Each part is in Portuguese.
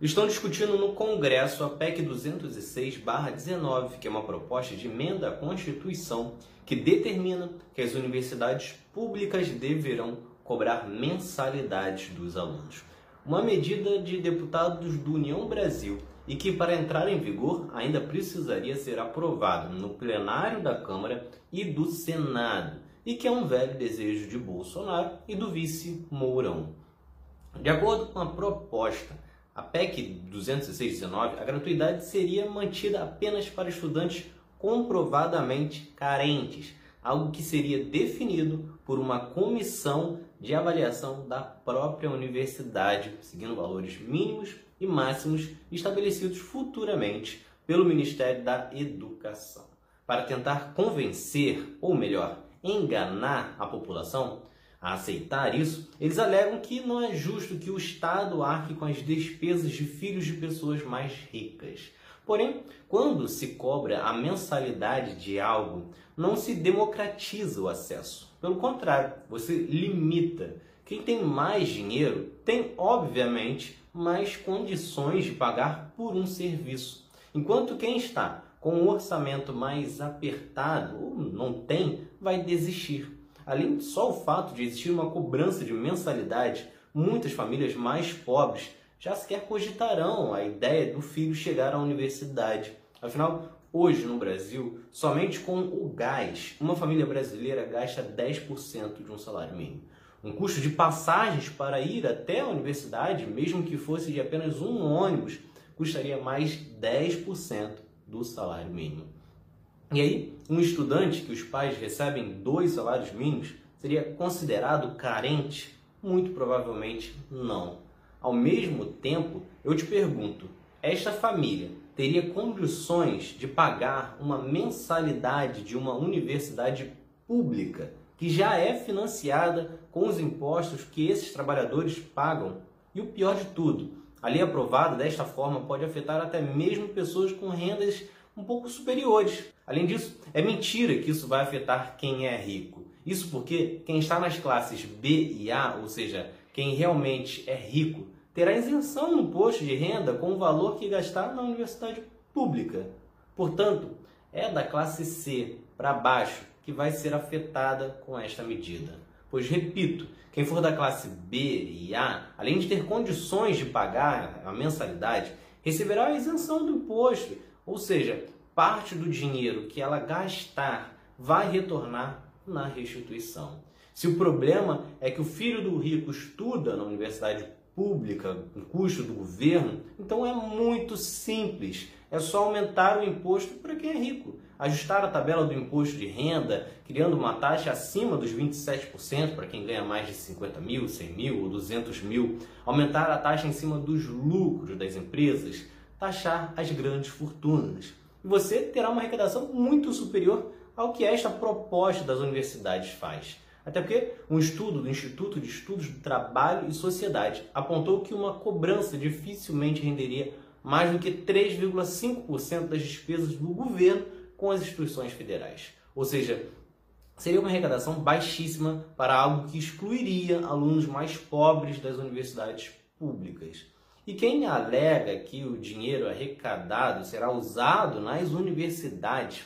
Estão discutindo no Congresso a PEC 206-19, que é uma proposta de emenda à Constituição que determina que as universidades públicas deverão cobrar mensalidades dos alunos. Uma medida de deputados do União Brasil e que, para entrar em vigor, ainda precisaria ser aprovada no plenário da Câmara e do Senado, e que é um velho desejo de Bolsonaro e do vice Mourão. De acordo com a proposta, a PEC 20619, a gratuidade seria mantida apenas para estudantes comprovadamente carentes, algo que seria definido por uma comissão de avaliação da própria universidade, seguindo valores mínimos e máximos estabelecidos futuramente pelo Ministério da Educação. Para tentar convencer, ou melhor, enganar a população, a aceitar isso, eles alegam que não é justo que o Estado arque com as despesas de filhos de pessoas mais ricas. Porém, quando se cobra a mensalidade de algo, não se democratiza o acesso. Pelo contrário, você limita. Quem tem mais dinheiro tem, obviamente, mais condições de pagar por um serviço. Enquanto quem está com um orçamento mais apertado ou não tem, vai desistir. Além de só o fato de existir uma cobrança de mensalidade, muitas famílias mais pobres já sequer cogitarão a ideia do filho chegar à universidade. Afinal, hoje no Brasil, somente com o gás, uma família brasileira gasta 10% de um salário mínimo. Um custo de passagens para ir até a universidade, mesmo que fosse de apenas um ônibus, custaria mais 10% do salário mínimo. E aí, um estudante que os pais recebem dois salários mínimos seria considerado carente? Muito provavelmente não. Ao mesmo tempo, eu te pergunto: esta família teria condições de pagar uma mensalidade de uma universidade pública que já é financiada com os impostos que esses trabalhadores pagam? E o pior de tudo, a lei aprovada desta forma pode afetar até mesmo pessoas com rendas um pouco superiores. Além disso, é mentira que isso vai afetar quem é rico. Isso porque quem está nas classes B e A, ou seja, quem realmente é rico, terá isenção no imposto de renda com o valor que gastar na universidade pública. Portanto, é da classe C para baixo que vai ser afetada com esta medida. Pois, repito, quem for da classe B e A, além de ter condições de pagar a mensalidade, receberá a isenção do imposto ou seja, parte do dinheiro que ela gastar vai retornar na restituição. Se o problema é que o filho do rico estuda na universidade pública, no custo do governo, então é muito simples. É só aumentar o imposto para quem é rico. Ajustar a tabela do imposto de renda, criando uma taxa acima dos 27% para quem ganha mais de 50 mil, 100 mil ou 200 mil. Aumentar a taxa em cima dos lucros das empresas taxar as grandes fortunas. Você terá uma arrecadação muito superior ao que esta proposta das universidades faz. Até porque um estudo do Instituto de Estudos do Trabalho e Sociedade apontou que uma cobrança dificilmente renderia mais do que 3,5% das despesas do governo com as instituições federais. Ou seja, seria uma arrecadação baixíssima para algo que excluiria alunos mais pobres das universidades públicas. E quem alega que o dinheiro arrecadado será usado nas universidades,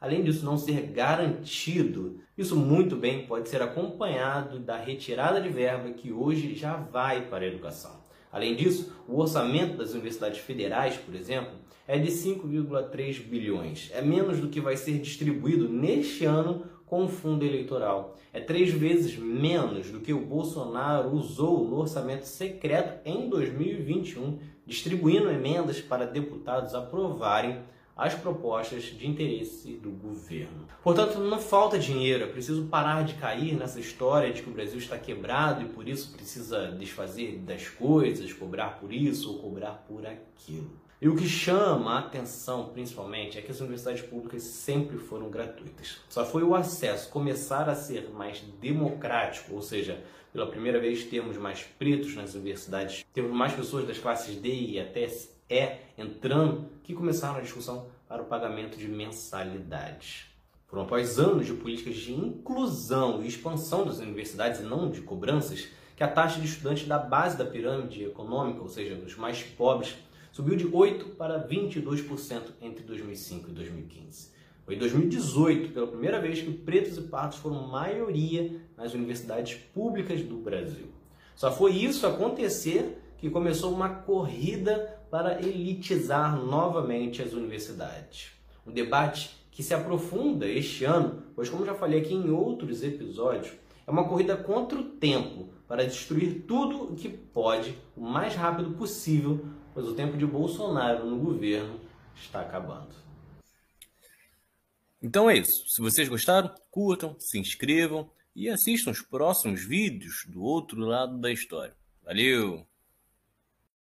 além disso não ser garantido, isso muito bem pode ser acompanhado da retirada de verba que hoje já vai para a educação. Além disso, o orçamento das universidades federais, por exemplo, é de 5,3 bilhões. É menos do que vai ser distribuído neste ano com o fundo eleitoral. É três vezes menos do que o Bolsonaro usou no orçamento secreto em 2021, distribuindo emendas para deputados aprovarem as propostas de interesse do governo. Portanto, não falta dinheiro, é preciso parar de cair nessa história de que o Brasil está quebrado e por isso precisa desfazer das coisas, cobrar por isso ou cobrar por aquilo. E o que chama a atenção, principalmente, é que as universidades públicas sempre foram gratuitas. Só foi o acesso começar a ser mais democrático, ou seja, pela primeira vez temos mais pretos nas universidades, temos mais pessoas das classes D e até E entrando, que começaram a discussão para o pagamento de mensalidades. Foram após anos de políticas de inclusão e expansão das universidades e não de cobranças que a taxa de estudantes da base da pirâmide econômica, ou seja, dos mais pobres, subiu de 8% para 22% entre 2005 e 2015. Foi em 2018, pela primeira vez, que pretos e pardos foram maioria nas universidades públicas do Brasil. Só foi isso acontecer que começou uma corrida para elitizar novamente as universidades. Um debate que se aprofunda este ano, pois, como já falei aqui em outros episódios, é uma corrida contra o tempo para destruir tudo o que pode o mais rápido possível, pois o tempo de Bolsonaro no governo está acabando. Então é isso. Se vocês gostaram, curtam, se inscrevam e assistam os próximos vídeos do outro lado da história. Valeu!